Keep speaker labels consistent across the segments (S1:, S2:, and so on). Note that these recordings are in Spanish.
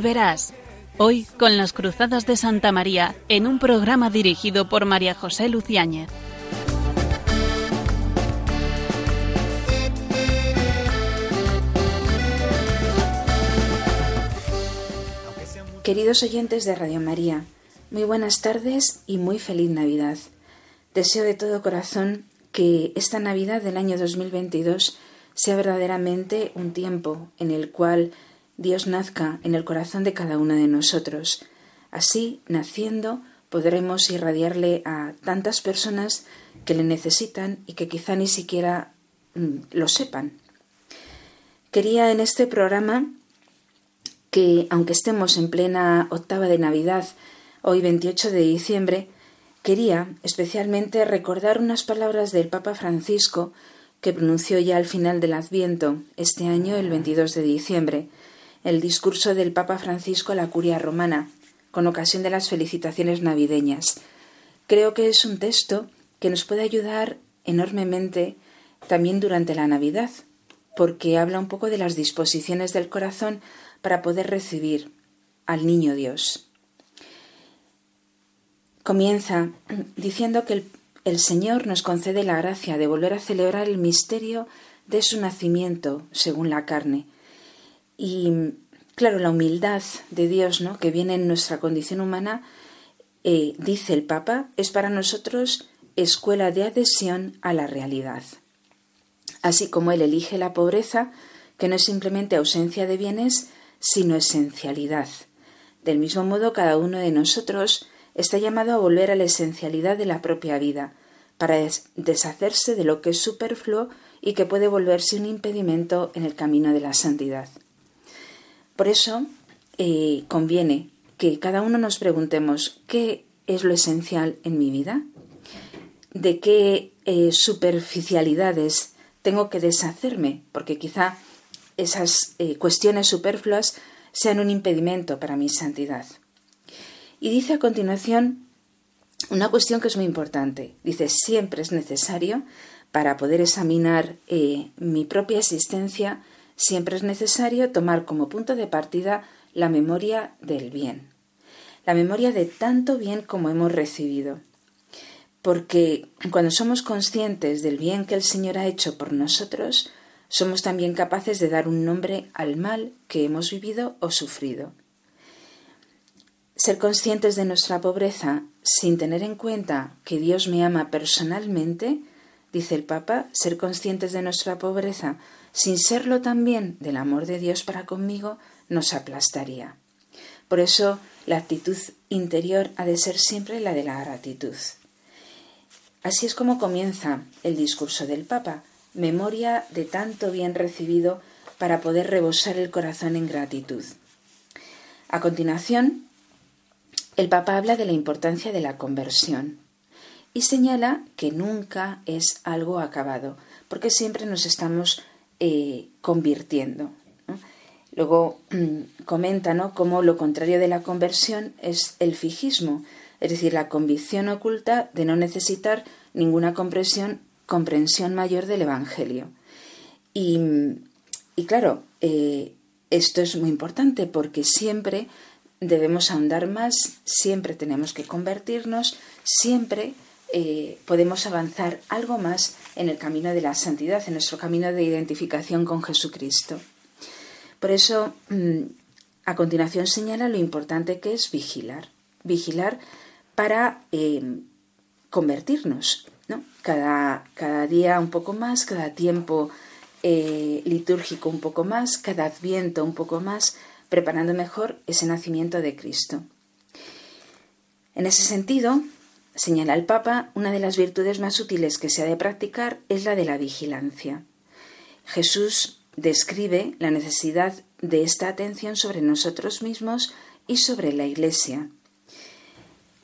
S1: Verás. Hoy con las Cruzadas de Santa María, en un programa dirigido por María José Luciáñez.
S2: Queridos oyentes de Radio María, muy buenas tardes y muy feliz Navidad. Deseo de todo corazón que esta Navidad del año 2022 sea verdaderamente un tiempo en el cual Dios nazca en el corazón de cada uno de nosotros. Así, naciendo, podremos irradiarle a tantas personas que le necesitan y que quizá ni siquiera mm, lo sepan. Quería en este programa que, aunque estemos en plena octava de Navidad, hoy 28 de diciembre, quería especialmente recordar unas palabras del Papa Francisco que pronunció ya al final del Adviento, este año el 22 de diciembre, el discurso del Papa Francisco a la curia romana, con ocasión de las felicitaciones navideñas. Creo que es un texto que nos puede ayudar enormemente también durante la Navidad, porque habla un poco de las disposiciones del corazón para poder recibir al niño Dios. Comienza diciendo que el, el, Señor nos concede la gracia de volver a celebrar el misterio de su nacimiento según la carne, y claro, la humildad de Dios, ¿no? que viene en nuestra condición humana, eh, dice el Papa, es para nosotros escuela de adhesión a la realidad. Así como Él elige la pobreza, que no es simplemente ausencia de bienes, sino esencialidad. Del mismo modo, cada uno de nosotros está llamado a volver a la esencialidad de la propia vida, para deshacerse de lo que es superfluo y que puede volverse un impedimento en el camino de la santidad. Por eso eh, conviene que cada uno nos preguntemos qué es lo esencial en mi vida, de qué eh, superficialidades tengo que deshacerme, porque quizá esas eh, cuestiones superfluas sean un impedimento para mi santidad. Y dice a continuación una cuestión que es muy importante. Dice, siempre es necesario, para poder examinar mi propia existencia, siempre es necesario tomar como punto de partida la memoria del bien, la memoria de tanto bien como hemos recibido. Porque cuando somos conscientes del bien que el Señor ha hecho por nosotros, somos también capaces de dar un nombre al mal que hemos vivido o sufrido. Ser conscientes de nuestra pobreza sin tener en cuenta que Dios me ama personalmente, dice el Papa, ser conscientes de nuestra pobreza sin serlo también del amor de Dios para conmigo, nos aplastaría. Por eso la actitud interior ha de ser siempre la de la gratitud. Así es como comienza el discurso del Papa, memoria de tanto bien recibido para poder rebosar el corazón en gratitud. A continuación, el Papa habla de la importancia de la conversión y señala que nunca es algo acabado, porque siempre nos estamos eh, convirtiendo. Luego mm, comenta ¿no? cómo lo contrario de la conversión es el fijismo, es decir, la convicción oculta de no necesitar ninguna comprensión, comprensión mayor del Evangelio. Y, claro, eh, esto es muy importante porque siempre debemos ahondar más, siempre tenemos que convertirnos, siempre eh, podemos avanzar algo más en el camino de la santidad, en nuestro camino de identificación con Jesucristo. Por eso, mm, a continuación señala lo importante que es vigilar, vigilar para eh, convertirnos, ¿no? Cada, cada, día un poco más, cada tiempo eh, litúrgico un poco más, cada adviento un poco más, preparando mejor ese nacimiento de Cristo. En ese sentido, Señala el Papa, una de las virtudes más útiles que se ha de practicar es la de la vigilancia. Jesús describe la necesidad de esta atención sobre nosotros mismos y sobre la Iglesia.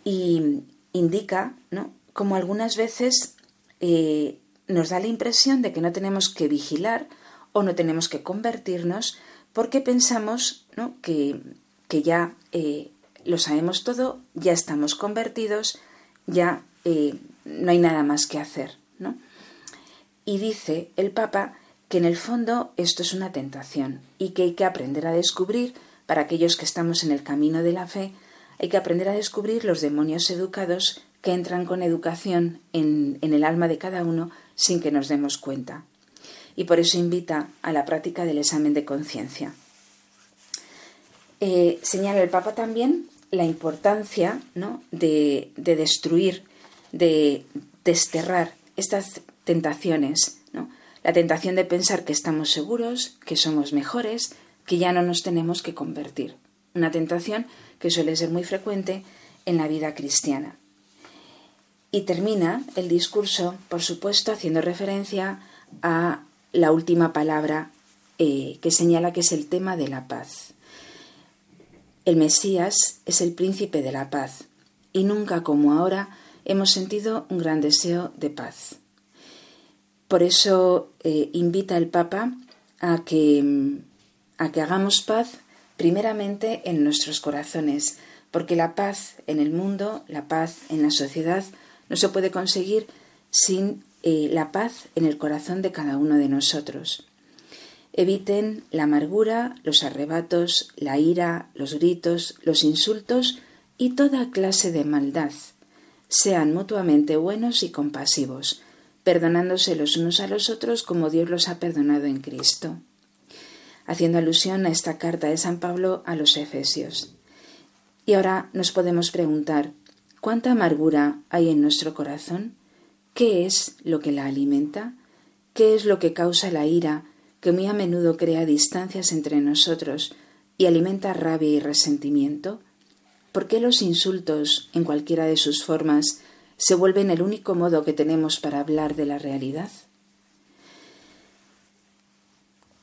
S2: Y indica ¿no? algunas veces eh, nos da la impresión de que no tenemos que vigilar o no tenemos que convertirnos porque pensamos que, ya eh, lo sabemos todo, ya estamos convertidos, ya eh, no hay nada más que hacer. ¿no? Y dice el Papa que en el fondo esto es una tentación y que hay que aprender a descubrir para aquellos que estamos en el camino de la fe, hay que aprender a descubrir los demonios educados que entran con educación en, el alma de cada uno sin que nos demos cuenta. Y por eso invita a la práctica del examen de conciencia. Eh, señala el Papa también la importancia ¿no? de, de, destruir, de desterrar estas tentaciones. ¿no? La tentación de pensar que estamos seguros, que somos mejores, que ya no nos tenemos que convertir. Una tentación que suele ser muy frecuente en la vida cristiana. Y termina el discurso, por supuesto, haciendo referencia a la última palabra eh, que señala que es el tema de la paz. El Mesías es el príncipe de la paz y nunca como ahora hemos sentido un gran deseo de paz. Por eso eh, invita el Papa a que, a que hagamos paz primeramente en nuestros corazones, porque la paz en el mundo, la paz en la sociedad, no se puede conseguir sin eh, la paz en el corazón de cada uno de nosotros. Eviten la amargura, los arrebatos, la ira, los gritos, los insultos y toda clase de maldad. Sean mutuamente buenos y compasivos, perdonándose los unos a los otros como Dios los ha perdonado en Cristo haciendo alusión a esta carta de San Pablo a los Efesios. Y ahora nos podemos preguntar, ¿cuánta amargura hay en nuestro corazón? ¿Qué es lo que la alimenta? ¿Qué es lo que causa la ira, que muy a menudo crea distancias entre nosotros y alimenta rabia y resentimiento? ¿Por qué los insultos, en cualquiera de sus formas, se vuelven el único modo que tenemos para hablar de la realidad?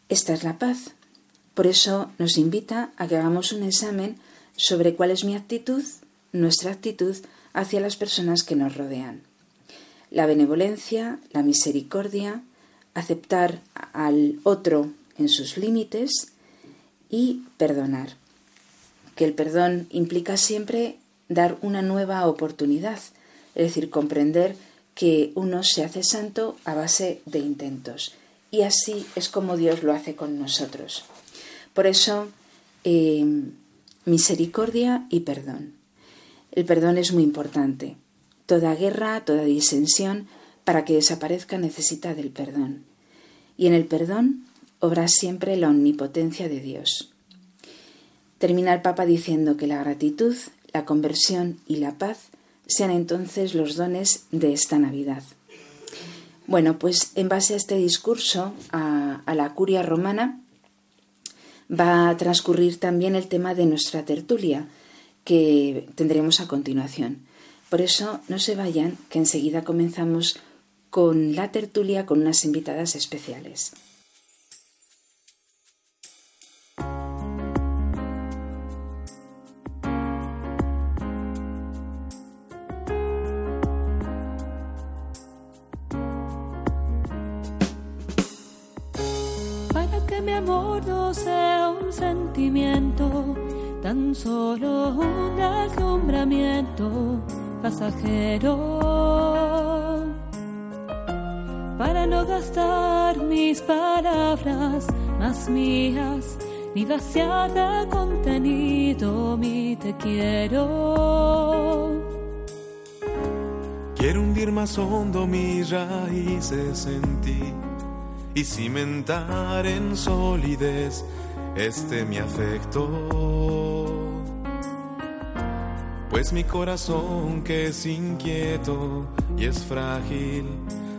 S2: Esta es la paz. Por eso nos invita a que hagamos un examen sobre cuál es mi actitud, nuestra actitud hacia las personas que nos rodean. La benevolencia, la misericordia, aceptar al otro en sus límites y perdonar. Que el perdón implica siempre dar una nueva oportunidad, es decir, comprender que uno se hace santo a base de intentos y así es como Dios lo hace con nosotros. Por eso, eh, misericordia y perdón. El perdón es muy importante. Toda guerra, toda disensión, para que desaparezca necesita del perdón. Y en el perdón obra siempre la omnipotencia de Dios. Termina el Papa diciendo que la gratitud, la conversión y la paz sean entonces los dones de esta Navidad. Bueno, pues en base a este discurso, a, la curia romana, va a transcurrir también el tema de nuestra tertulia, que tendremos a continuación. Por eso no se vayan, que enseguida comenzamos con la tertulia con unas invitadas especiales.
S3: sentimiento, tan solo un deslumbramiento pasajero. Para no gastar mis palabras más mías, ni vaciar de contenido mi te quiero.
S4: Quiero hundir más hondo mis raíces en ti y cimentar en solidez este mi afecto. Pues mi corazón que es inquieto y es frágil,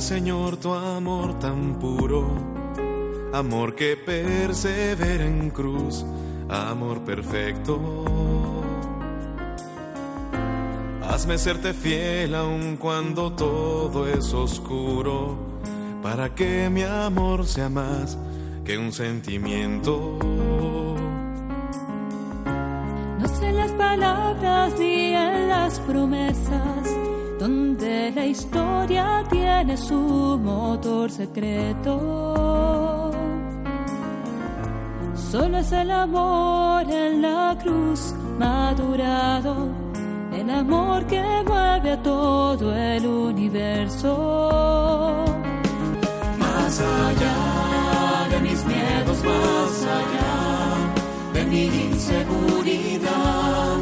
S4: Señor, tu amor tan puro, amor que persevera en cruz, amor perfecto Hazme serte fiel aun cuando todo es oscuro, para que mi amor sea más que un sentimiento.
S3: No sé las palabras ni en las promesas, donde la historia tiene su motor secreto. Solo es el amor en la cruz madurado, el amor que mueve a todo el universo. Más allá de mis miedos, más allá de mi inseguridad,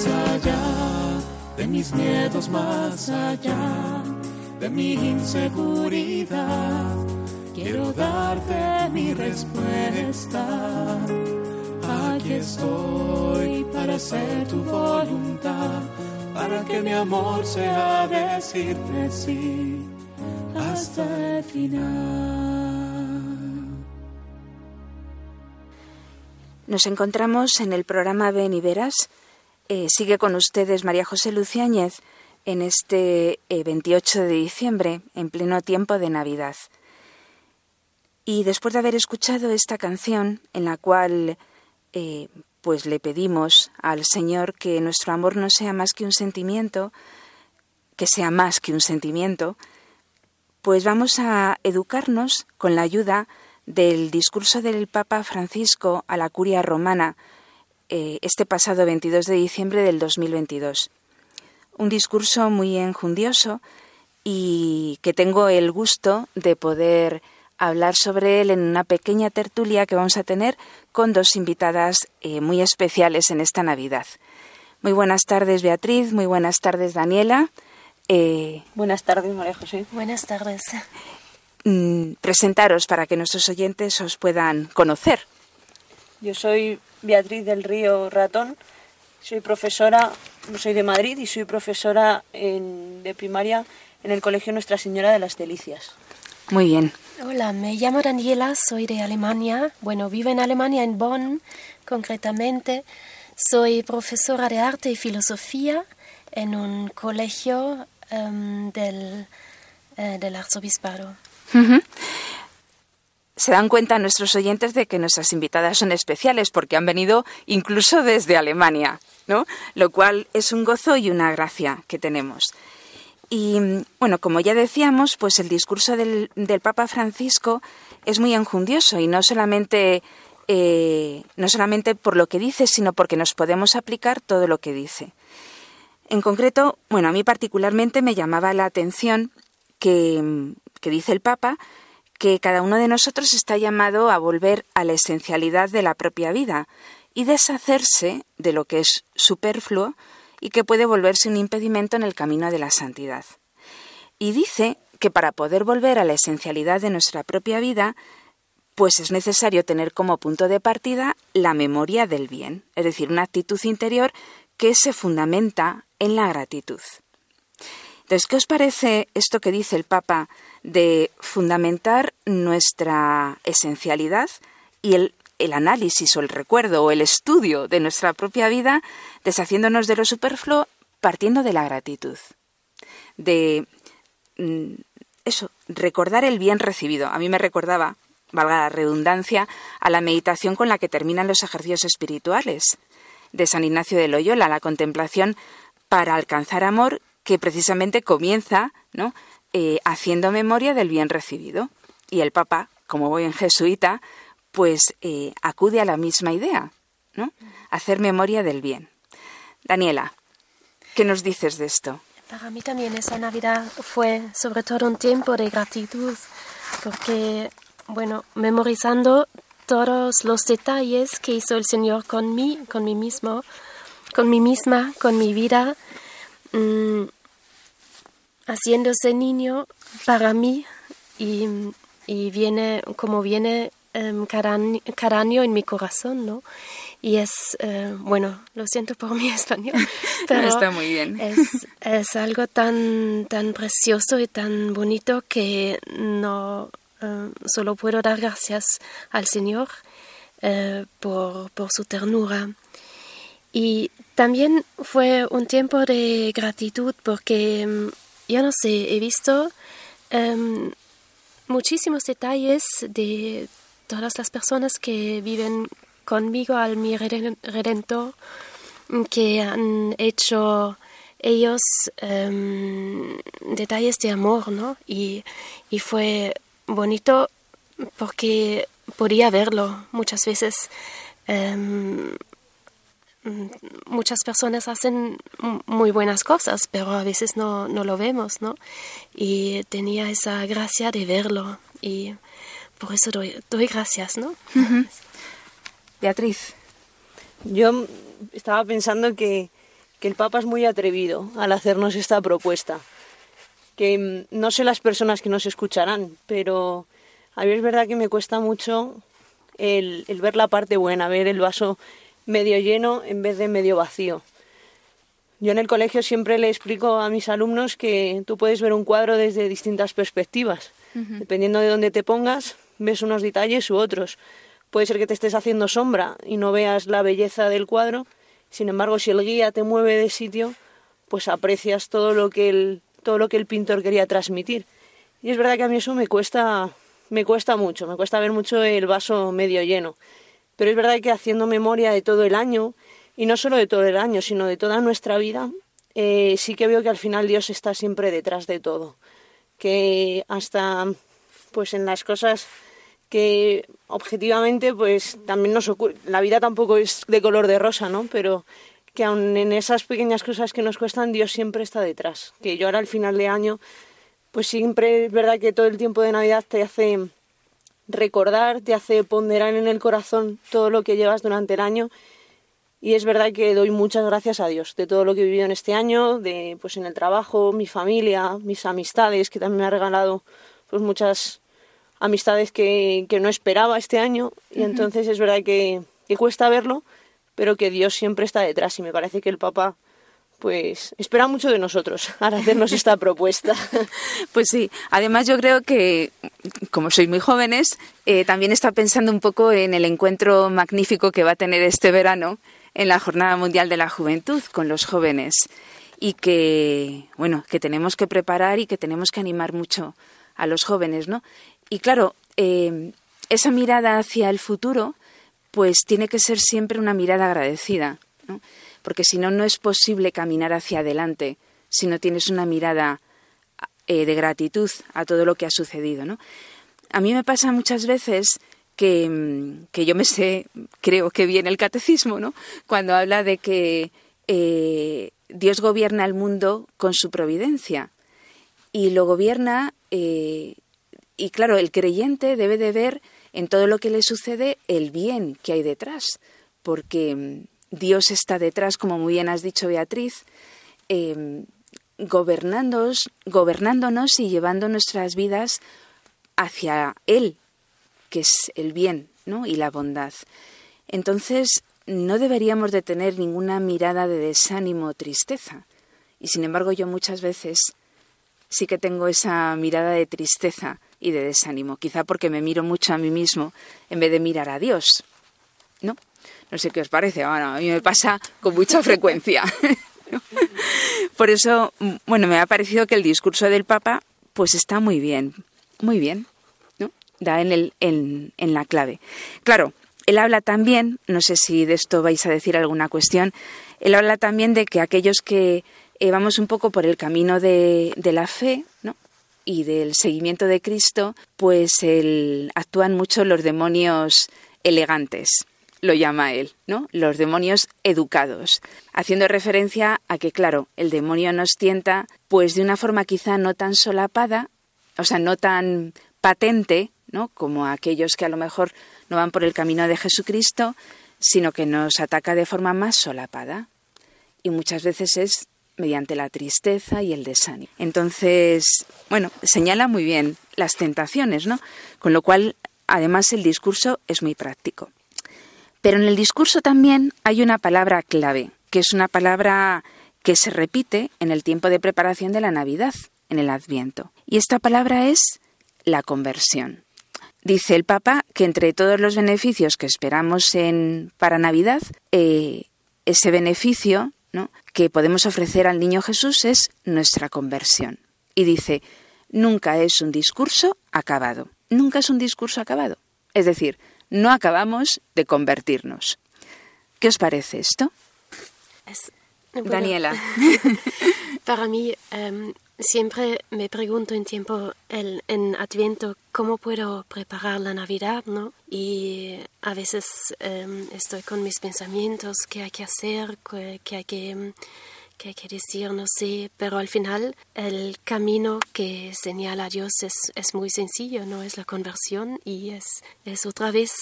S3: Más allá de mis miedos, más allá de mi inseguridad. Quiero darte mi respuesta. Aquí estoy para hacer tu voluntad, para que mi amor sea decirte sí hasta el final.
S2: Nos encontramos en el programa Ven y Verás. Eh, sigue con ustedes María José Luciáñez en este eh, 28 de diciembre, en pleno tiempo de Navidad. Y después de haber escuchado esta canción, en la cual eh, pues le pedimos al Señor que nuestro amor no sea más que un sentimiento, que sea más que un sentimiento, pues vamos a educarnos con la ayuda del discurso del Papa Francisco a la curia romana eh, este pasado 22 de diciembre del 2022. Un discurso muy enjundioso y que tengo el gusto de poder hablar sobre él en una pequeña tertulia que vamos a tener con dos invitadas eh, muy especiales en esta Navidad. Muy buenas tardes, Beatriz. Muy buenas tardes, Daniela. Eh,
S5: Buenas tardes, María José.
S6: Buenas tardes.
S2: mm, presentaros para que nuestros oyentes os puedan conocer.
S5: Yo soy Beatriz del Río Ratón. Soy profesora, soy de Madrid y soy profesora en- de primaria en el Colegio Nuestra Señora de las Delicias.
S2: Muy bien.
S6: Hola, me llamo Daniela, soy de Alemania. Bueno, vivo en Alemania, en Bonn, concretamente. Soy profesora de arte y filosofía en un colegio em, del, eh, del arzobispado.
S2: Se dan cuenta nuestros oyentes de que nuestras invitadas son especiales porque han venido incluso desde Alemania, ¿no? Lo cual es un gozo y una gracia que tenemos. Y bueno, como ya decíamos, pues el discurso del, del Papa Francisco es muy enjundioso y no solamente, eh, no solamente por lo que dice, sino porque nos podemos aplicar todo lo que dice. En concreto, bueno, a mí particularmente me llamaba la atención que, que dice el Papa que cada uno de nosotros está llamado a volver a la esencialidad de la propia vida y deshacerse de lo que es superfluo y que puede volverse un impedimento en el camino de la santidad. Y dice que para poder volver a la esencialidad de nuestra propia vida, pues es necesario tener como punto de partida la memoria del bien, es decir, una actitud interior que se fundamenta en la gratitud. Entonces, ¿qué os parece esto que dice el Papa de fundamentar nuestra esencialidad y el, el, análisis o el recuerdo o el estudio de nuestra propia vida, deshaciéndonos de lo superfluo, partiendo de la gratitud? De mm, eso, recordar el bien recibido. A mí me recordaba, valga la redundancia, a la meditación con la que terminan los ejercicios espirituales de San Ignacio de Loyola, la contemplación para alcanzar amor que precisamente comienza ¿no? Eh, haciendo memoria del bien recibido. Y el Papa, como buen jesuita, pues eh, acude a la misma idea, ¿no? Hacer memoria del bien. Daniela, ¿qué nos dices de esto?
S6: Para mí también esa Navidad fue sobre todo un tiempo de gratitud, porque, bueno, memorizando todos los detalles que hizo el Señor con mí, con mí mismo, con mí misma, con mi vida, mm, haciéndose niño para mí y, viene como viene um, cada, año, en mi corazón, ¿no? Y es, eh, bueno, lo siento por mi español, pero
S2: está muy bien.
S6: Es, algo tan, tan precioso y tan bonito que no eh, solo puedo dar gracias al Señor eh, por, por su ternura. Y también fue un tiempo de gratitud porque, mm, yo no sé, he visto em, muchísimos detalles de todas las personas que viven conmigo al mi redentor que han hecho ellos em, detalles de amor, ¿no? Y, y, fue bonito porque podía verlo muchas veces. Em, muchas personas hacen muy buenas cosas, pero a veces no, no lo vemos, ¿no? Y tenía esa gracia de verlo y por eso doy, gracias, ¿no?
S2: Beatriz.
S5: Yo estaba pensando que, el Papa es muy atrevido al hacernos esta propuesta. Que mm, no sé las personas que nos escucharán, pero a mí es verdad que me cuesta mucho el, el ver la parte buena, ver el vaso medio lleno en vez de medio vacío. Yo en el colegio siempre le explico a mis alumnos que tú puedes ver un cuadro desde distintas perspectivas. Dependiendo de dónde te pongas, ves unos detalles u otros. Puede ser que te estés haciendo sombra y no veas la belleza del cuadro. Sin embargo, si el guía te mueve de sitio, pues aprecias todo lo que el, todo lo que el pintor quería transmitir. Y es verdad que a mí eso me cuesta, me cuesta mucho, me cuesta ver mucho el vaso medio lleno. Pero es verdad que haciendo memoria de todo el año, y no solo de todo el año, sino de toda nuestra vida, eh, sí que veo que al final Dios está siempre detrás de todo. Que hasta pues en las cosas que objetivamente pues también nos ocurre. La vida tampoco es de color de rosa, ¿no? Pero que aun en esas pequeñas cosas que nos cuestan, Dios siempre está detrás. Que yo ahora al final de año, pues siempre es verdad que todo el tiempo de Navidad te hace recordar, te hace ponderar en el corazón todo lo que llevas durante el año. Y es verdad que doy muchas gracias a Dios de todo lo que he vivido en este año, de pues en el trabajo, mi familia, mis amistades, que también me ha regalado pues muchas amistades que, no esperaba este año y entonces es verdad que, cuesta verlo, pero que Dios siempre está detrás y me parece que el Papa pues espera mucho de nosotros al hacernos esta propuesta.
S2: Pues sí, además yo creo que, como sois muy jóvenes, eh, también está pensando un poco en el encuentro magnífico que va a tener este verano en la Jornada Mundial de la Juventud con los jóvenes y que, bueno, que tenemos que preparar y que tenemos que animar mucho a los jóvenes, ¿no? Y claro, eh, esa mirada hacia el futuro, pues tiene que ser siempre una mirada agradecida, ¿no? Porque si no, no es posible caminar hacia adelante si no tienes una mirada eh, de gratitud a todo lo que ha sucedido. ¿no? A mí me pasa muchas veces que, mm, que, yo me sé, creo que viene el catecismo, ¿no? cuando habla de que eh, Dios gobierna el mundo con su providencia y lo gobierna y claro, el creyente debe de ver en todo lo que le sucede el bien que hay detrás, porque mm, Dios está detrás, como muy bien has dicho Beatriz, gobernándonos, gobernándonos y llevando nuestras vidas hacia Él, que es el bien ¿no? y la bondad. Entonces, no deberíamos de tener ninguna mirada de desánimo o tristeza. Y sin embargo, yo muchas veces sí que tengo esa mirada de tristeza y de desánimo, quizá porque me miro mucho a mí mismo en vez de mirar a Dios. ¿No? No sé qué os parece, bueno, a mí me pasa con mucha frecuencia. Por eso, bueno, me ha parecido que el discurso del Papa pues está muy bien, muy bien, ¿no? Da en, el, en, en la clave. Claro, él habla también, no sé si de esto vais a decir alguna cuestión, él habla también de que aquellos que eh, vamos un poco por el camino de, de la fe, ¿no? y del seguimiento de Cristo, pues el, actúan mucho los demonios elegantes. Lo llama él, ¿no? Los demonios educados, haciendo referencia a que, claro, el demonio nos tienta, pues de una forma quizá no tan solapada, o sea, no tan patente, ¿no? Como aquellos que a lo mejor no van por el camino de Jesucristo, sino que nos ataca de forma más solapada. Y muchas veces es mediante la tristeza y el desánimo. Entonces, bueno, señala muy bien las tentaciones, ¿no? Con lo cual, además, el discurso es muy práctico. Pero en el discurso también hay una palabra clave, que es una palabra que se repite en el tiempo de preparación de la Navidad, en el Adviento. Y esta palabra es la conversión. Dice el Papa que entre todos los beneficios que esperamos en, para Navidad, eh, ese beneficio ¿no? que podemos ofrecer al niño Jesús es nuestra conversión. Y dice, nunca es un discurso acabado. Nunca es un discurso acabado. Es decir, no acabamos de convertirnos. ¿Qué os parece esto? Daniela.
S6: para mí, em, siempre me pregunto en tiempo el, en Adviento cómo puedo preparar la Navidad, ¿no? Y a veces em, estoy con mis pensamientos, qué hay que hacer, qué, hay que qué que decir, no sé, pero al final el camino que señala Dios es, es muy sencillo, ¿no? Es la conversión y es, es otra vez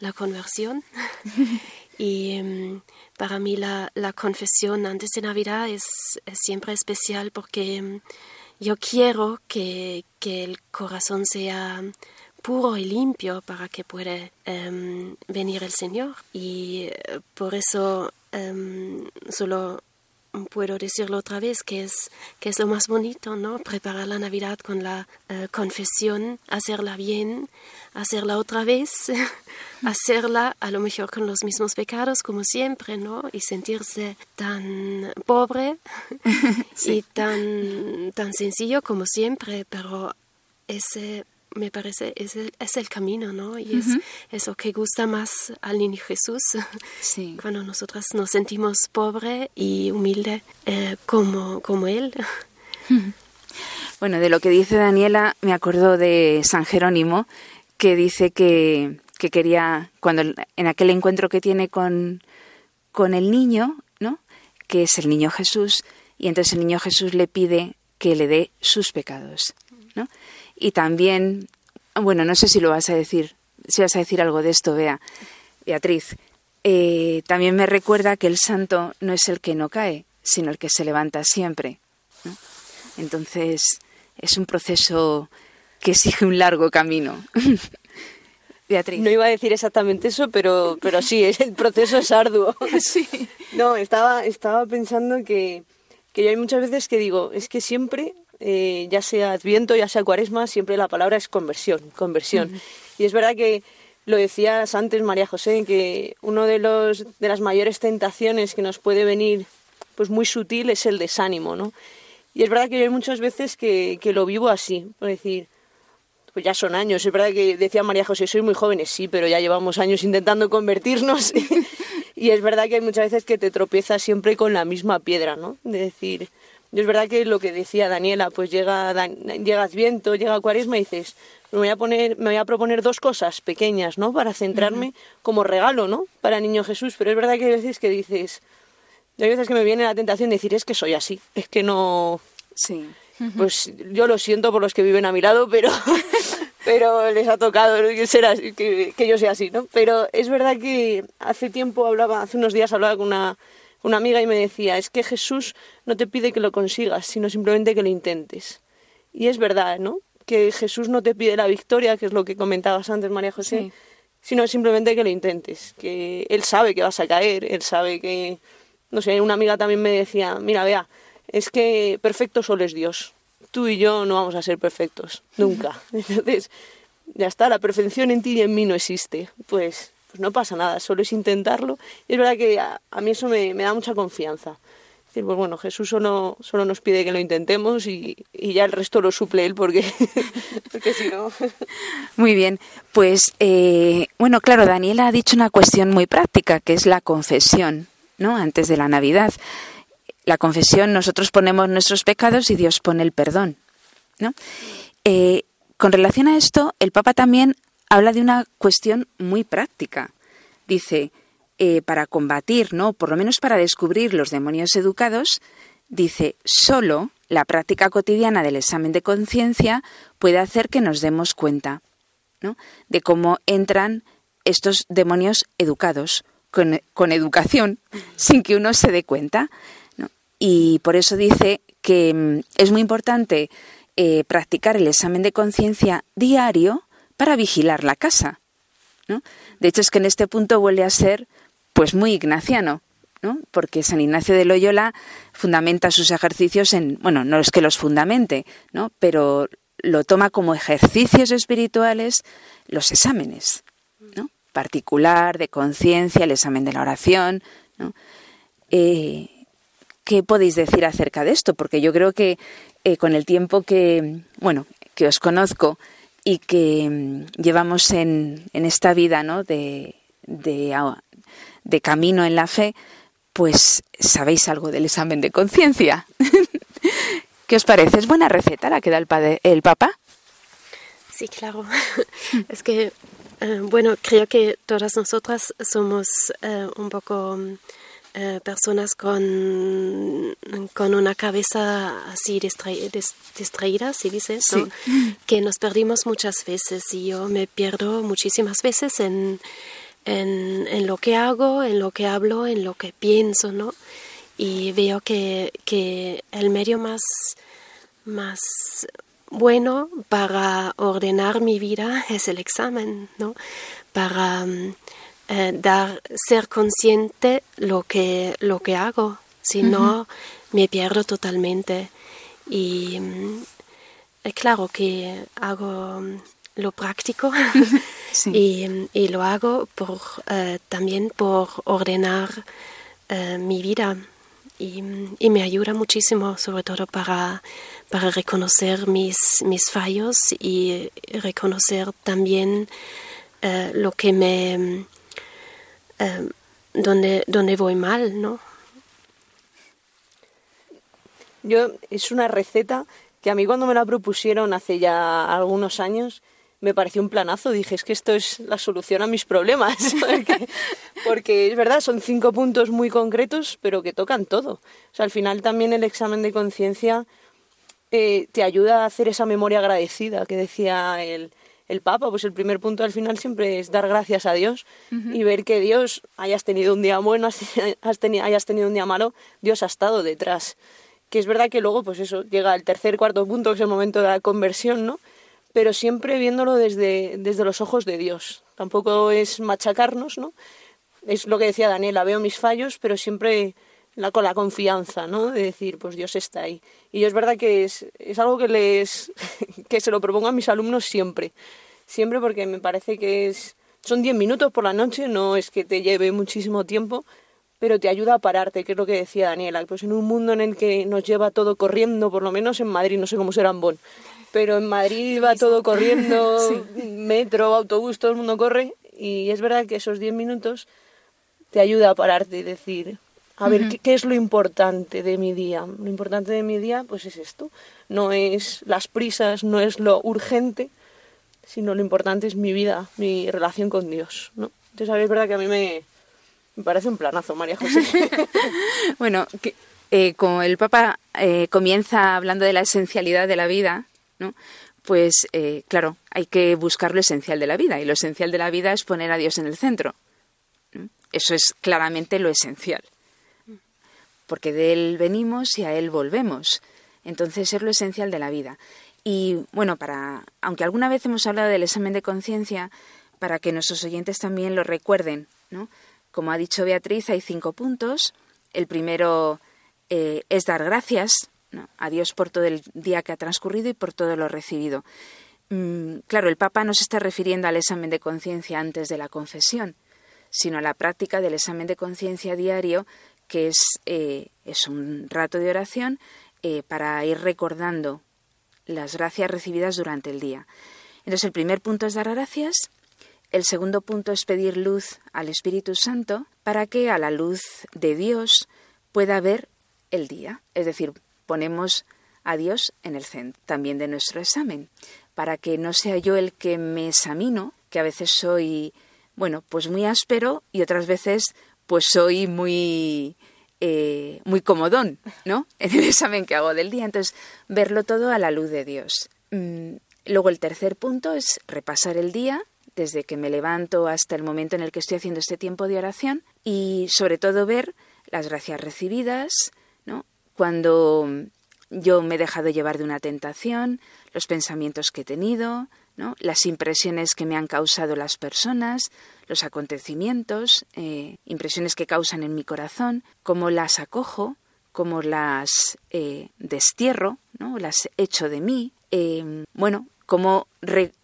S6: la conversión. y em, para mí la, la, confesión antes de Navidad es, es siempre especial porque em, yo quiero que, que, el corazón sea puro y limpio para que pueda em, venir el Señor. Y eh, por eso solo puedo decirlo otra vez, que es, que es lo más bonito, ¿no? Preparar la Navidad con la eh, confesión, hacerla bien, hacerla otra vez, hacerla a lo mejor con los mismos pecados como siempre, ¿no? Y sentirse tan pobre y tan, tan sencillo como siempre, pero ese me parece es el, es el camino, ¿no? Y es eso que gusta más al niño Jesús. Sí. Cuando nosotras nos sentimos pobre y humilde eh, como, como Él.
S2: Bueno, de lo que dice Daniela, me acuerdo de San Jerónimo, que dice que, que quería, cuando en aquel encuentro que tiene con, con el niño, ¿no? Que es el niño Jesús, y entonces el niño Jesús le pide que le dé sus pecados, ¿no? Y también, bueno, no sé si lo vas a decir, si vas a decir algo de esto, vea, Beatriz. Eh, también me recuerda que el santo no es el que no cae, sino el que se levanta siempre. Entonces, es un proceso que exige un largo camino.
S5: Beatriz. No iba a decir exactamente eso, pero, pero sí, el proceso es arduo. Sí. No, estaba, estaba pensando que, que yo hay muchas veces que digo, es que siempre eh, ya sea Adviento, ya sea Cuaresma, siempre la palabra es conversión, conversión. Y es verdad que lo decías antes, María José, que uno de los de las mayores tentaciones que nos puede venir, pues muy sutil, es el desánimo, ¿no? Y es verdad que hay muchas veces que, que lo vivo así, por decir, pues ya son años. Es verdad que decía María José, soy muy jóvenes, sí, pero ya llevamos años intentando convertirnos. y es verdad que hay muchas veces que te tropiezas siempre con la misma piedra, ¿no? De decir, es verdad que lo que decía Daniela, pues llega, llega Adviento, llega Cuaresma y dices, me voy a poner, me voy a proponer dos cosas pequeñas, ¿no? Para centrarme como regalo, ¿no? Para niño Jesús. Pero es verdad que hay veces que dices, hay veces que me viene la tentación de decir, es que soy así, es que no. Sí. Pues yo lo siento por los que viven a mi lado, pero, pero les ha tocado ser que, que yo sea así, ¿no? Pero es verdad que hace tiempo hablaba, hace unos días hablaba con una una amiga y me decía, es que Jesús no te pide que lo consigas, sino simplemente que lo intentes. Y es verdad, ¿no? Que Jesús no te pide la victoria, que es lo que comentabas antes, María José, sino simplemente que lo intentes, que Él sabe que vas a caer, Él sabe que... No sé, una amiga también me decía, mira, vea, es que perfecto solo es Dios. Tú y yo no vamos a ser perfectos, nunca. Entonces, ya está, la perfección en ti y en mí no existe. Pues pues no pasa nada, solo es intentarlo. Y es verdad que a, mí eso me, da mucha confianza. Es decir, pues bueno, Jesús solo, solo nos pide que lo intentemos y, ya el resto lo suple Él, porque, porque si no...
S2: Muy bien, pues eh, bueno, claro, Daniela ha dicho una cuestión muy práctica, que es la confesión, ¿no? Antes de la Navidad. La confesión, nosotros ponemos nuestros pecados y Dios pone el perdón, ¿no? Eh, con relación a esto, el Papa también habla de una cuestión muy práctica. Dice, eh, para combatir, ¿no? Por lo menos para descubrir los demonios educados, dice, solo la práctica cotidiana del examen de conciencia puede hacer que nos demos cuenta ¿no? de cómo entran estos demonios educados, con, con educación, sin que uno se dé cuenta. Y por eso dice que mm, es muy importante eh, practicar el examen de conciencia diario para vigilar la casa. ¿no? De hecho, es que en este punto vuelve a ser pues muy ignaciano, ¿no? porque San Ignacio de Loyola fundamenta sus ejercicios en, bueno, no es que los fundamente, ¿no? pero lo toma como ejercicios espirituales los exámenes, ¿no? particular, de conciencia, el examen de la oración. ¿no? Eh, ¿Qué podéis decir acerca de esto? Porque yo creo que eh, con el tiempo que, bueno, que os conozco y que mm, llevamos en, en, esta vida ¿no? de, de, camino en la fe, pues sabéis algo del examen de conciencia. ¿Qué os parece? ¿Es buena receta la que da el, padre, el Papa?
S6: Sí, claro. es que, eh, bueno, creo que todas nosotras somos eh, un poco eh, personas con, con una cabeza así distraída, si dice eso, que nos perdimos muchas veces y yo me pierdo muchísimas veces en, en, en, lo que hago, en lo que hablo, en lo que pienso, ¿no? Y veo que, que el medio más, más bueno para ordenar mi vida es el examen, ¿no? Para mm, eh, dar, ser consciente lo que, lo que hago, si no me pierdo totalmente. Y es eh, claro que hago mm, lo práctico y, y, lo hago por, eh, también por ordenar mi vida. Y, y, me ayuda muchísimo sobre todo para, para reconocer mis, mis fallos y reconocer también lo que me eh, donde, donde voy mal, ¿no?
S5: Yo, es una receta que a mí cuando me la propusieron hace ya algunos años, me pareció un planazo. Dije, es que esto es la solución a mis problemas. porque, es verdad, son cinco puntos muy concretos, pero que tocan todo. O sea, al final también el examen de conciencia eh, te ayuda a hacer esa memoria agradecida que decía el, el Papa, pues el primer punto al final siempre es dar gracias a Dios y ver que Dios, hayas tenido un día bueno, has tenido, hayas tenido un día malo, Dios ha estado detrás. Que es verdad que luego, pues eso, llega el tercer, cuarto punto, que es el momento de la conversión, ¿no? Pero siempre viéndolo desde, desde los ojos de Dios. Tampoco es machacarnos, ¿no? Es lo que decía Daniela, veo mis fallos, pero siempre la, con la confianza, ¿no? De decir, pues Dios está ahí. Y yo es verdad que es, es algo que les que se lo propongo a mis alumnos siempre. Siempre porque me parece que es son 10 minutos por la noche, no es que te lleve muchísimo tiempo, pero te ayuda a pararte, que es lo que decía Daniela, pues en un mundo en el que nos lleva todo corriendo, por lo menos en Madrid, no sé cómo será en Bonn, pero en Madrid va todo corriendo, metro, autobús, todo el mundo corre, y es verdad que esos 10 minutos te ayuda a pararte y decir, a ver, ¿qué, es lo importante de mi día? Lo importante de mi día, pues es esto. No es las prisas, no es lo urgente, sino lo importante es mi vida, mi relación con Dios, ¿no? Entonces, es verdad que a mí me, parece un planazo, María José.
S2: bueno, que, eh, como el Papa eh, comienza hablando de la esencialidad de la vida, ¿no? Pues, eh, claro, hay que buscar lo esencial de la vida, y lo esencial de la vida es poner a Dios en el centro. Eso es claramente lo esencial porque de Él venimos y a Él volvemos. Entonces es lo esencial de la vida. Y bueno, para, aunque alguna vez hemos hablado del examen de conciencia, para que nuestros oyentes también lo recuerden, ¿no? Como ha dicho Beatriz, hay cinco puntos. El primero eh, es dar gracias a Dios por todo el día que ha transcurrido y por todo lo recibido. Mm, claro, el Papa no se está refiriendo al examen de conciencia antes de la confesión, sino a la práctica del examen de conciencia diario que es, eh, es un rato de oración eh, para ir recordando las gracias recibidas durante el día. Entonces, el primer punto es dar gracias, el segundo punto es pedir luz al Espíritu Santo para que a la luz de Dios pueda ver el día. Es decir, ponemos a Dios en el centro también de nuestro examen, para que no sea yo el que me examino, que a veces soy bueno, pues muy áspero y otras veces pues soy muy eh, muy comodón, ¿no? En el examen que hago del día. Entonces, verlo todo a la luz de Dios. Mm, luego el tercer punto es repasar el día, desde que me levanto hasta el momento en el que estoy haciendo este tiempo de oración y sobre todo ver las gracias recibidas, ¿no? Cuando yo me he dejado llevar de una tentación, los pensamientos que he tenido, las impresiones que me han causado las personas, los acontecimientos, eh, impresiones que causan en mi corazón, cómo las acojo, cómo las eh, destierro, ¿no? las echo de mí, eh, bueno, cómo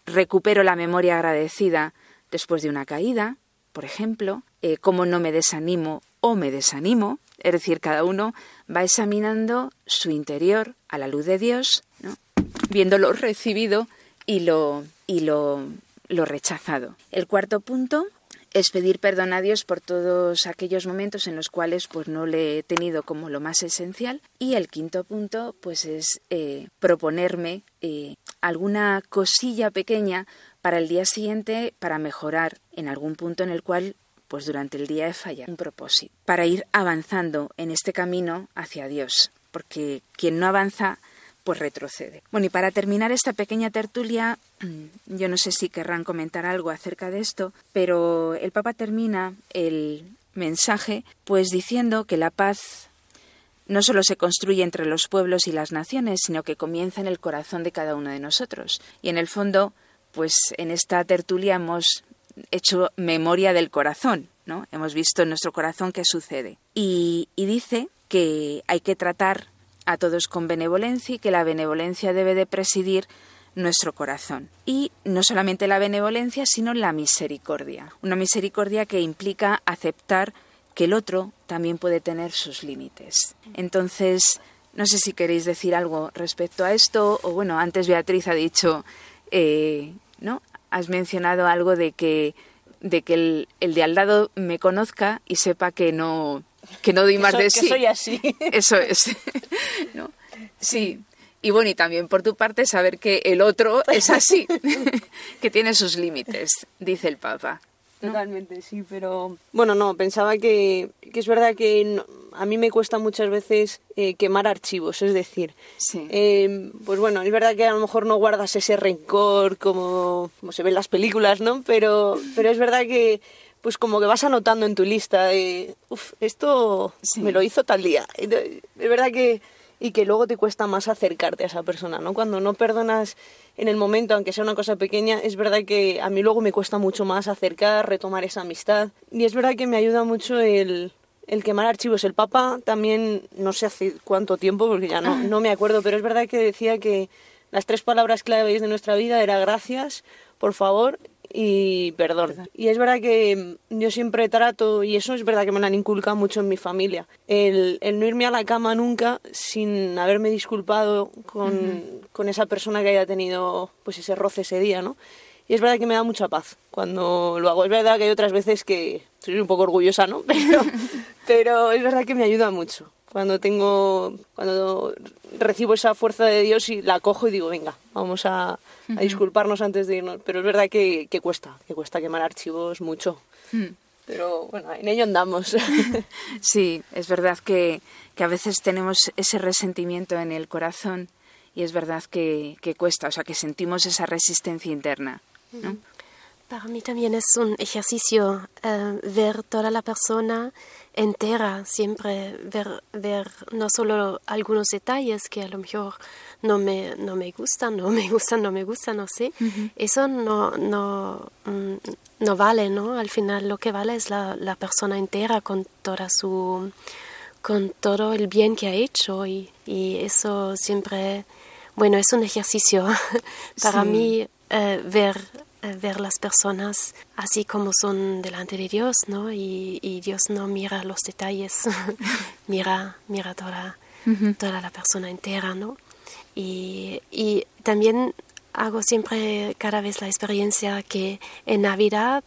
S2: recupero la memoria agradecida después de una caída, por ejemplo, cómo no me desanimo o me desanimo, es decir, cada uno va examinando su interior a la luz de Dios, ¿no? viendo lo recibido y lo, y lo, lo rechazado. El cuarto punto es pedir perdón a Dios por todos aquellos momentos en los cuales pues no le he tenido como lo más esencial. Y el quinto punto pues es eh, proponerme eh, alguna cosilla pequeña para el día siguiente para mejorar en algún punto en el cual pues durante el día he fallado. Un propósito para ir avanzando en este camino hacia Dios. Porque quien no avanza pues retrocede. Bueno, y para terminar esta pequeña tertulia, yo no sé si querrán comentar algo acerca de esto, pero el Papa termina el mensaje pues diciendo que la paz no solo se construye entre los pueblos y las naciones, sino que comienza en el corazón de cada uno de nosotros. Y en el fondo, pues en esta tertulia hemos hecho memoria del corazón, ¿no? Hemos visto en nuestro corazón qué sucede. Y dice que hay que tratar a todos con benevolencia y que la benevolencia debe de presidir nuestro corazón. Y no solamente la benevolencia, sino la misericordia. Una misericordia que implica aceptar que el otro también puede tener sus límites. Entonces, no sé si queréis decir algo respecto a esto, o bueno, antes Beatriz ha dicho, eh, ¿no? Has mencionado algo de que, de que el, el de al lado me conozca y sepa que no, que no doy más de sí.
S5: Que soy así.
S2: Eso es. ¿No? Sí. Y bueno, y también por tu parte saber que el otro es así, que tiene sus límites, dice el Papa.
S5: Totalmente, sí, pero bueno, no, pensaba que, que es verdad que a mí me cuesta muchas veces eh, quemar archivos, es decir,
S2: sí.
S5: eh, pues bueno, es verdad que a lo mejor no guardas ese rencor como, como se ve en las películas, ¿no? Pero, pero es verdad que pues como que vas anotando en tu lista de, uff, esto me lo hizo tal día. Es verdad que, y que luego te cuesta más acercarte a esa persona, ¿no? Cuando no perdonas en el momento, aunque sea una cosa pequeña, es verdad que a mí luego me cuesta mucho más acercar, retomar esa amistad. Y es verdad que me ayuda mucho el, el quemar archivos. El Papa también, no sé hace cuánto tiempo, porque ya no, no me acuerdo, pero es verdad que decía que las tres palabras claves de nuestra vida era gracias, por favor y perdón. Y es verdad que yo siempre trato, y eso es verdad que me lo han inculcado mucho en mi familia, el, el no irme a la cama nunca sin haberme disculpado con, con, esa persona que haya tenido pues ese roce ese día, ¿no? Y es verdad que me da mucha paz cuando lo hago. Es verdad que hay otras veces que soy un poco orgullosa, ¿no? Pero, pero es verdad que me ayuda mucho cuando tengo cuando recibo esa fuerza de Dios y la cojo y digo venga vamos a, a disculparnos antes de irnos pero es verdad que, que cuesta que cuesta quemar archivos mucho. Pero bueno en ello andamos.
S2: Sí es verdad que, que a veces tenemos ese resentimiento en el corazón y es verdad que, que cuesta o sea que sentimos esa resistencia interna ¿no?
S6: Para mí también es un ejercicio uh, ver toda la persona entera, siempre ver, ver no solo algunos detalles que a lo mejor no me, no me gustan, no me gustan, no me gustan, no sé. Uh -huh. Eso no, no, mm, no vale, ¿no? Al final lo que vale es la, la persona entera con toda su con todo el bien que ha hecho y, y eso siempre, bueno, es un ejercicio para sí. mí eh, ver ver las personas así como son delante de Dios, ¿no? Y, y Dios no mira los detalles, mira, mira toda, uh -huh. toda la persona entera, ¿no? Y, y también hago siempre cada vez la experiencia que en Navidad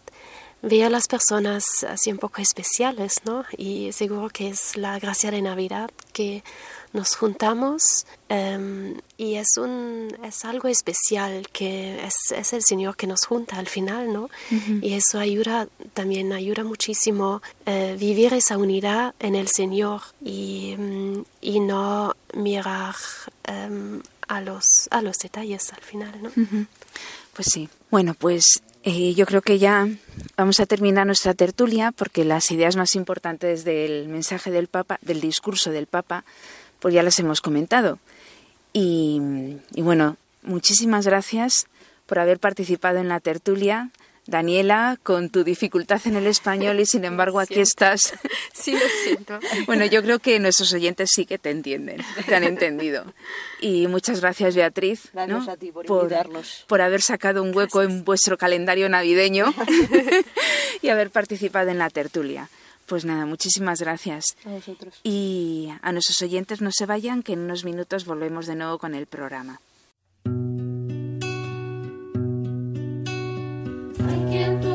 S6: ve a las personas así un poco especiales, ¿no? Y seguro que es la gracia de Navidad que nos juntamos em, y es, un, es algo especial que es, es, el Señor que nos junta al final, ¿no? Y eso ayuda, también ayuda muchísimo eh, vivir esa unidad en el Señor y, mm, y no mirar em, a, los, a los detalles al final, ¿no?
S2: Pues sí. Bueno, pues eh, yo creo que ya vamos a terminar nuestra tertulia porque las ideas más importantes del mensaje del Papa, del discurso del Papa, pues ya las hemos comentado. Y, bueno, muchísimas gracias por haber participado en la tertulia. Daniela, con tu dificultad en el español y sin embargo aquí estás.
S6: Sí, lo siento.
S2: Bueno, yo creo que nuestros oyentes sí que te entienden, te han entendido. Y muchas gracias, Beatriz, por, haber sacado un hueco en vuestro calendario navideño y haber participado en la tertulia. Pues nada, muchísimas gracias.
S5: A vosotros.
S2: Y a nuestros oyentes no se vayan, que en unos minutos volvemos de nuevo con el programa. Nos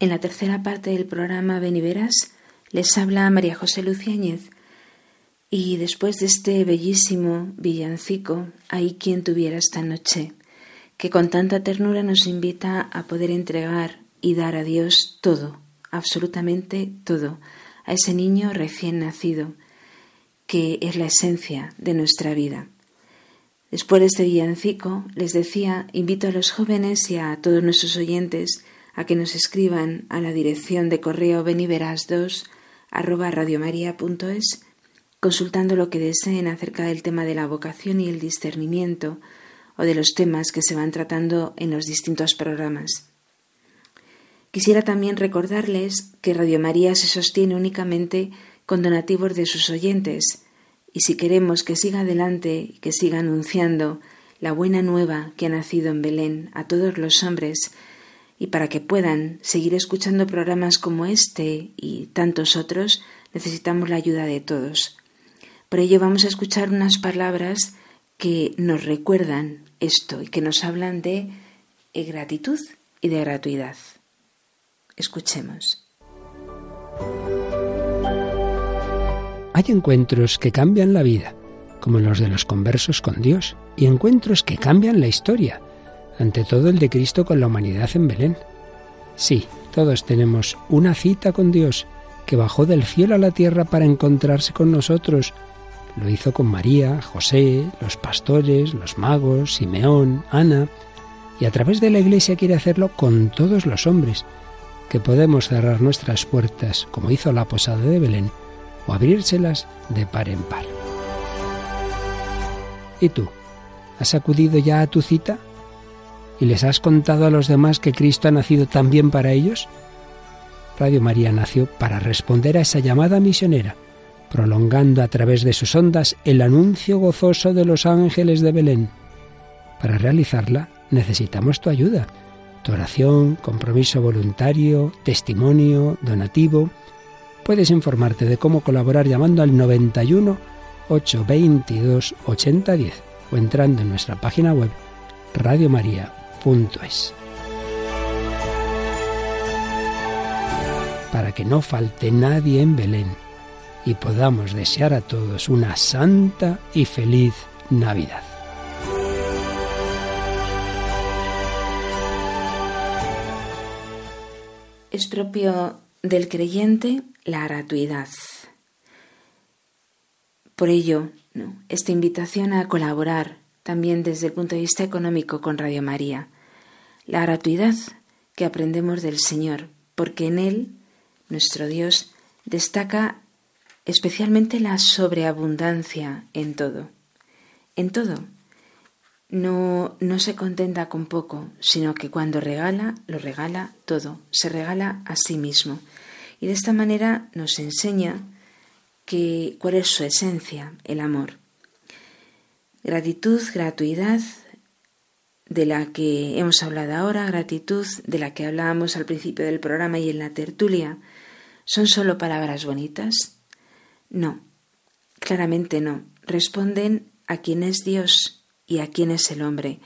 S2: en la tercera parte del programa Beniveras. Les habla María José Luciáñez. Y después de este bellísimo villancico, hay quien tuviera esta noche, que con tanta ternura nos invita a poder entregar y dar a Dios todo, absolutamente todo, a ese niño recién nacido, que es la esencia de nuestra vida. Después de este villancico, les decía, invito a los jóvenes y a todos nuestros oyentes a que nos escriban a la dirección de correo beniveras2 arroba radiomaria.es consultando lo que deseen acerca del tema de la vocación y el discernimiento o de los temas que se van tratando en los distintos programas. Quisiera también recordarles que Radio María se sostiene únicamente con donativos de sus oyentes, y si queremos que siga adelante y que siga anunciando la buena nueva que ha nacido en Belén a todos los hombres, y para que puedan seguir escuchando programas como este y tantos otros, necesitamos la ayuda de todos. Por ello vamos a escuchar unas palabras que nos recuerdan esto y que nos hablan de gratitud y de gratuidad. Escuchemos.
S7: Hay encuentros que cambian la vida, como los de los conversos con Dios, y encuentros que cambian la historia, ante todo el de Cristo con la humanidad en Belén. Sí, todos tenemos una cita con Dios, que bajó del cielo a la tierra para encontrarse con nosotros. Lo hizo con María, José, los pastores, los magos, Simeón, Ana, y a través de la Iglesia quiere hacerlo con todos los hombres, que podemos cerrar nuestras puertas, como hizo la posada de Belén, o abrírselas de par en par. ¿Y tú? ¿Has acudido ya a tu cita? ¿Y les has contado a los demás que Cristo ha nacido también para ellos? Radio María nació para responder a esa llamada misionera, prolongando a través de sus ondas el anuncio gozoso de los ángeles de Belén. Para realizarla necesitamos tu ayuda, tu oración, compromiso voluntario, testimonio, donativo. Puedes informarte de cómo colaborar llamando al 91 822 8010 o entrando en nuestra página web radiomaria.es. Para que no falte nadie en Belén y podamos desear a todos una santa y feliz Navidad.
S2: Es propio del creyente la gratuidad. Por ello, esta invitación a colaborar también desde el punto de vista económico con Radio María. La gratuidad que aprendemos del Señor, porque en Él, nuestro Dios, destaca especialmente la sobreabundancia en todo. En todo. No, no se contenta con poco, sino que cuando regala, lo regala todo, se regala a sí mismo. Y de esta manera nos enseña que, cuál es su esencia, el amor. Gratitud, gratuidad, de la que hemos hablado ahora, gratitud de la que hablábamos al principio del programa y en la tertulia, ¿son solo palabras bonitas? No, claramente no. Responden a quién es Dios y a quién es el hombre.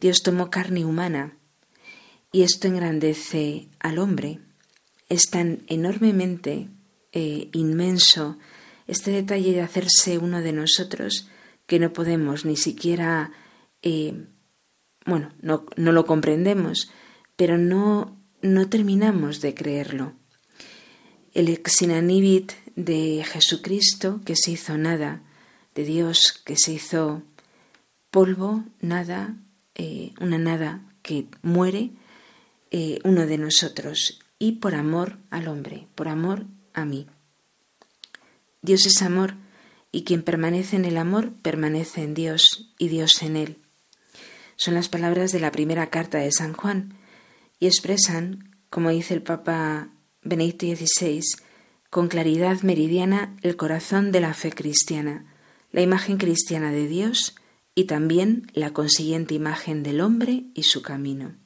S2: Dios tomó carne humana y esto engrandece al hombre. Es tan enormemente eh, inmenso este detalle de hacerse uno de nosotros que no podemos ni siquiera, eh, bueno, no, no, lo comprendemos, pero no, no terminamos de creerlo. El exinanibit de Jesucristo que se hizo nada, de Dios que se hizo polvo, nada, eh, una nada que muere, eh, uno de nosotros, y por amor al hombre, por amor a mí. Dios es amor y quien permanece en el amor permanece en Dios y Dios en él. Son las palabras de la primera carta de San Juan y expresan, como dice el Papa Benedicto XVI, con claridad meridiana el corazón de la fe cristiana, la imagen cristiana de Dios y también la consiguiente imagen del hombre y su camino.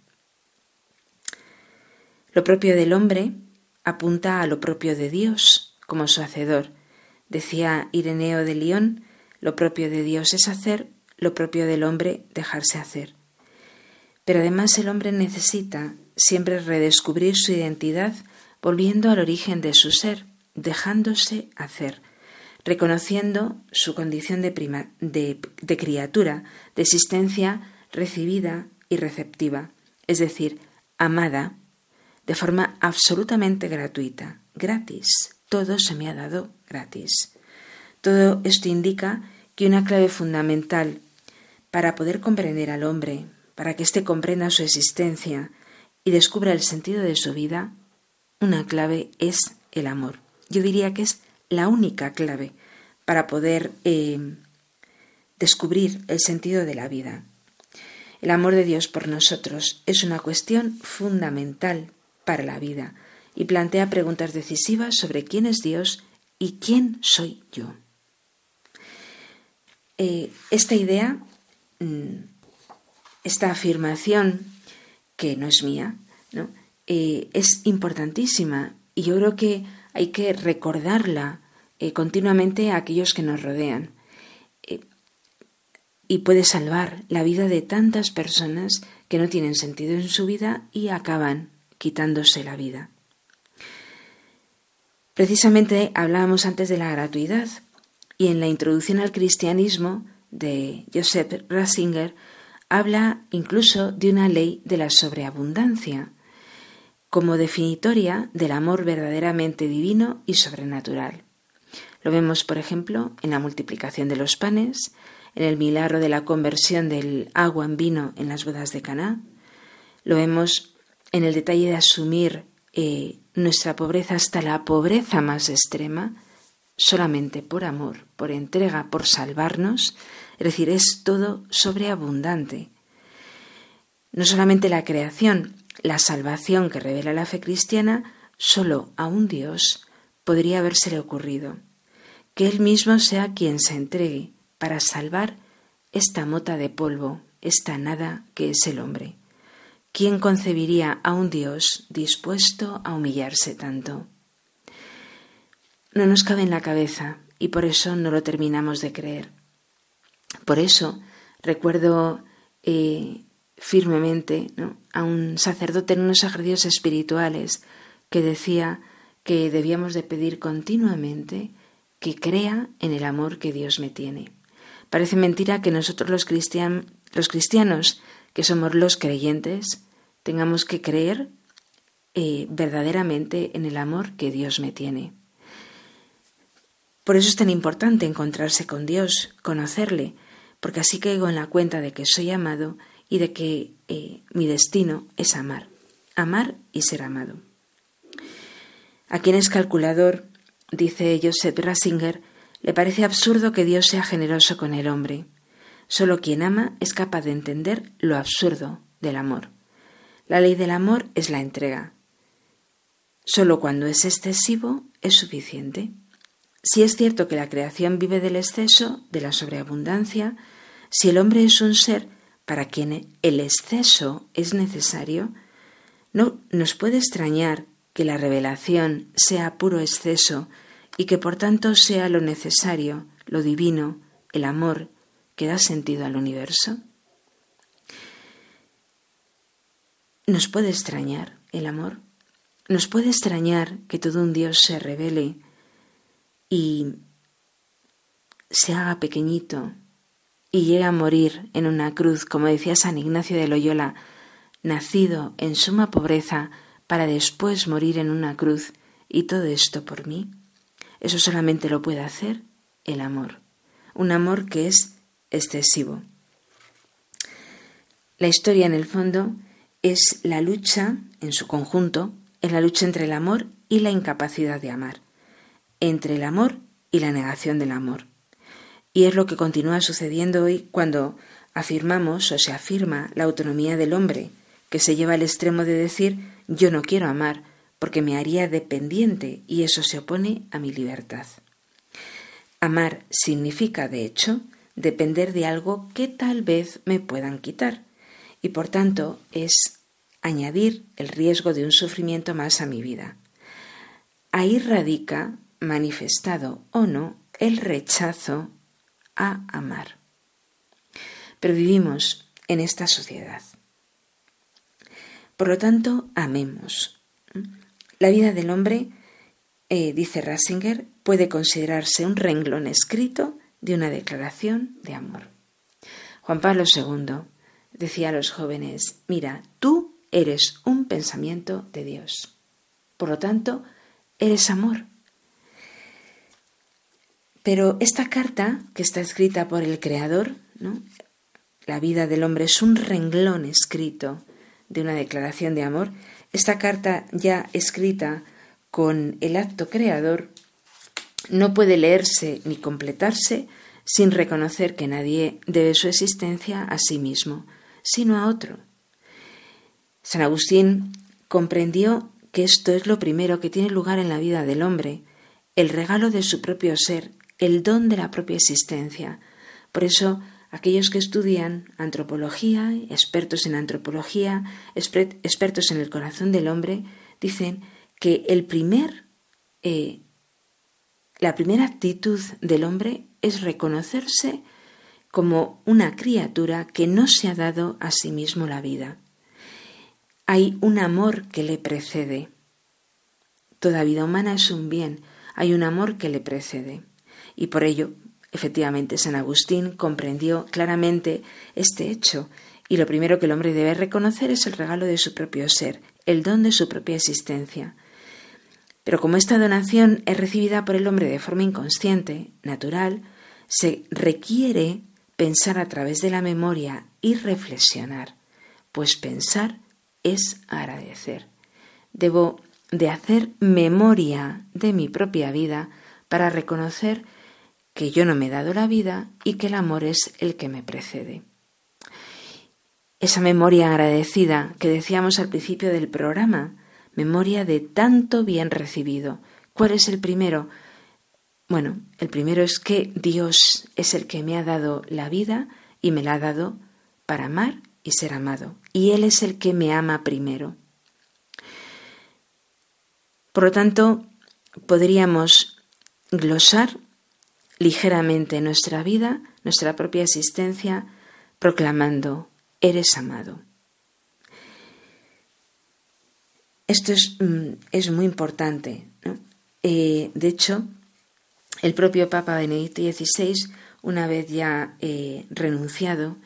S2: Lo propio del hombre apunta a lo propio de Dios como su hacedor, Decía Ireneo de León, lo propio de Dios es hacer, lo propio del hombre dejarse hacer. Pero además el hombre necesita siempre redescubrir su identidad volviendo al origen de su ser, dejándose hacer, reconociendo su condición de, de criatura, de existencia recibida y receptiva, es decir, amada, de forma absolutamente gratuita, gratis, todo se me ha dado gratis. Todo esto indica que una clave fundamental para poder comprender al hombre, para que éste comprenda su existencia y descubra el sentido de su vida, una clave es el amor. Yo diría que es la única clave para poder eh, descubrir el sentido de la vida. El amor de Dios por nosotros es una cuestión fundamental para la vida y plantea preguntas decisivas sobre quién es Dios y quién soy yo. Eh, esta idea, mm, esta afirmación, que no es mía, ¿no? Eh, es importantísima y yo creo que hay que recordarla eh, continuamente a aquellos que nos rodean. y puede salvar la vida de tantas personas que no tienen sentido en su vida y acaban quitándose la vida. Precisamente hablábamos antes de la gratuidad y en la introducción al cristianismo de Joseph Ratzinger habla incluso de una ley de la sobreabundancia, como definitoria del amor verdaderamente divino y sobrenatural. Lo vemos, por ejemplo, en la multiplicación de los panes, en el milagro de la conversión del agua en vino en las bodas de Caná. Lo vemos en el detalle de asumir nuestra pobreza hasta la pobreza más extrema, solamente por amor, por entrega, por salvarnos, es decir, es todo sobreabundante. No solamente la creación, la salvación que revela la fe cristiana, solo a un Dios podría habérsele ocurrido. Que Él mismo sea quien se entregue para salvar esta mota de polvo, esta nada que es el hombre. ¿Quién concebiría a un Dios dispuesto a humillarse tanto? No nos cabe en la cabeza y por eso no lo terminamos de creer. Por eso recuerdo eh, firmemente a un sacerdote en unos ejercicios espirituales que decía que debíamos de pedir continuamente que crea en el amor que Dios me tiene. Parece mentira que nosotros los, los cristianos que somos los creyentes, tengamos que creer eh, verdaderamente en el amor que Dios me tiene. Por eso es tan importante encontrarse con Dios, conocerle, porque así caigo en la cuenta de que soy amado y de que eh, mi destino es amar, amar y ser amado. A quien es calculador, dice Joseph Ratzinger, le parece absurdo que Dios sea generoso con el hombre. Solo quien ama es capaz de entender lo absurdo del amor. La ley del amor es la entrega. Solo cuando es excesivo es suficiente. Si es cierto que la creación vive del exceso, de la sobreabundancia, si el hombre es un ser para quien el exceso es necesario, no nos puede extrañar que la revelación sea puro exceso y que por tanto sea lo necesario, lo divino, el amor, da sentido al universo? ¿Nos puede extrañar el amor? ¿Nos puede extrañar que todo un Dios se revele y se haga pequeñito y llegue a morir en una cruz, como decía San Ignacio de Loyola, nacido en suma pobreza para después morir en una cruz y todo esto por mí? Eso solamente lo puede hacer el amor, un amor que es excesivo. La historia, en el fondo, es la lucha, en su conjunto, es la lucha entre el amor y la incapacidad de amar, entre el amor y la negación del amor. Y es lo que continúa sucediendo hoy cuando afirmamos o se afirma la autonomía del hombre, que se lleva al extremo de decir yo no quiero amar porque me haría dependiente y eso se opone a mi libertad. Amar significa, de hecho, depender de algo que tal vez me puedan quitar y por tanto es añadir el riesgo de un sufrimiento más a mi vida. Ahí radica, manifestado o no, el rechazo a amar. Pero vivimos en esta sociedad. Por lo tanto, amemos. La vida del hombre, eh, dice Ratzinger, puede considerarse un renglón escrito de una declaración de amor. Juan Pablo II decía a los jóvenes, mira, tú eres un pensamiento de Dios. Por lo tanto, eres amor. Pero esta carta, que está escrita por el Creador, ¿no? la vida del hombre es un renglón escrito de una declaración de amor, esta carta ya escrita con el acto creador no puede leerse ni completarse sin reconocer que nadie debe su existencia a sí mismo, sino a otro. San Agustín comprendió que esto es lo primero que tiene lugar en la vida del hombre, el regalo de su propio ser, el don de la propia existencia. Por eso, aquellos que estudian antropología, expertos en antropología, expertos en el corazón del hombre, dicen que el primer, eh, la primera actitud del hombre es reconocerse como una criatura que no se ha dado a sí mismo la vida. Hay un amor que le precede. Toda vida humana es un bien, hay un amor que le precede. Y por ello, Efectivamente, San Agustín comprendió claramente este hecho y lo primero que el hombre debe reconocer es el regalo de su propio ser, el don de su propia existencia. Pero como esta donación es recibida por el hombre de forma inconsciente, natural, se requiere pensar a través de la memoria y reflexionar, pues pensar es agradecer. Debo de hacer memoria de mi propia vida para reconocer que yo no me he dado la vida y que el amor es el que me precede. Esa memoria agradecida que decíamos al principio del programa, memoria de tanto bien recibido. ¿Cuál es el primero? Bueno, el primero es que Dios es el que me ha dado la vida y me la ha dado para amar y ser amado. Y Él es el que me ama primero. Por lo tanto, podríamos glosar ligeramente nuestra vida, nuestra propia existencia, proclamando, eres amado. Esto es, mm, muy importante. Eh, de hecho, el propio Papa Benedicto XVI, una vez ya eh, renunciado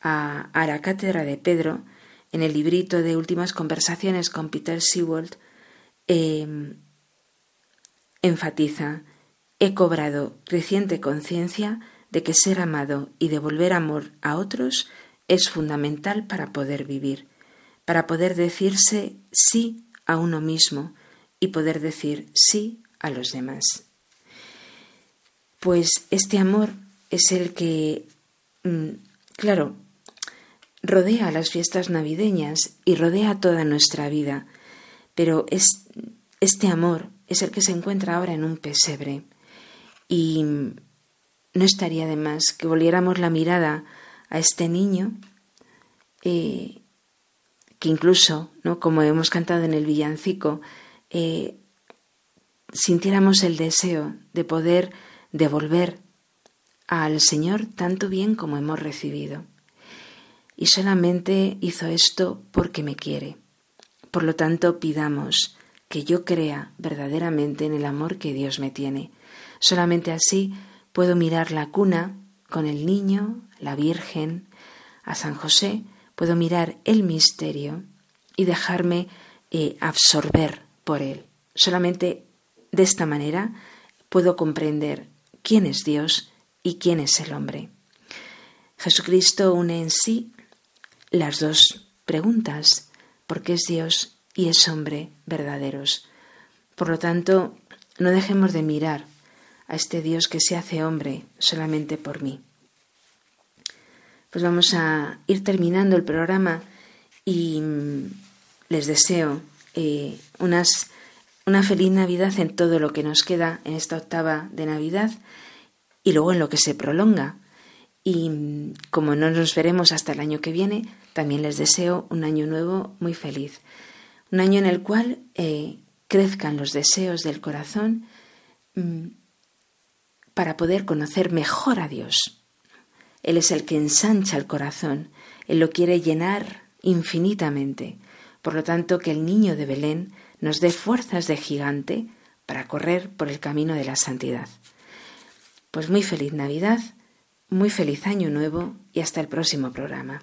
S2: a, la cátedra de Pedro, en el librito de Últimas Conversaciones con Peter Seward, eh, enfatiza He cobrado creciente conciencia de que ser amado y devolver amor a otros es fundamental para poder vivir, para poder decirse sí a uno mismo y poder decir sí a los demás. Pues este amor es el que, mm, claro, rodea las fiestas navideñas y rodea toda nuestra vida, pero es, este amor es el que se encuentra ahora en un pesebre y no estaría de más que volviéramos la mirada a este niño, eh, que incluso, ¿no? como hemos cantado en el villancico, eh, sintiéramos el deseo de poder devolver al Señor tanto bien como hemos recibido. Y solamente hizo esto porque me quiere. Por lo tanto, pidamos que yo crea verdaderamente en el amor que Dios me tiene Solamente así puedo mirar la cuna con el niño, la Virgen, a San José, puedo mirar el misterio y dejarme eh, absorber por él. Solamente de esta manera puedo comprender quién es Dios y quién es el hombre. Jesucristo une en sí las dos preguntas, porque es Dios y es hombre verdaderos. Por lo tanto, no dejemos de mirar a este Dios que se hace hombre solamente por mí. Pues vamos a ir terminando el programa y mm, les deseo eh, unas, una feliz Navidad en todo lo que nos queda en esta octava de Navidad y luego en lo que se prolonga. Y mm, como no nos veremos hasta el año que viene, también les deseo un año nuevo muy feliz. Un año en el cual eh, crezcan los deseos del corazón mm, para poder conocer mejor a Dios. Él es el que ensancha el corazón, Él lo quiere llenar infinitamente. Por lo tanto, que el niño de Belén nos dé fuerzas de gigante para correr por el camino de la santidad. Pues muy feliz Navidad, muy feliz año nuevo y hasta el próximo programa.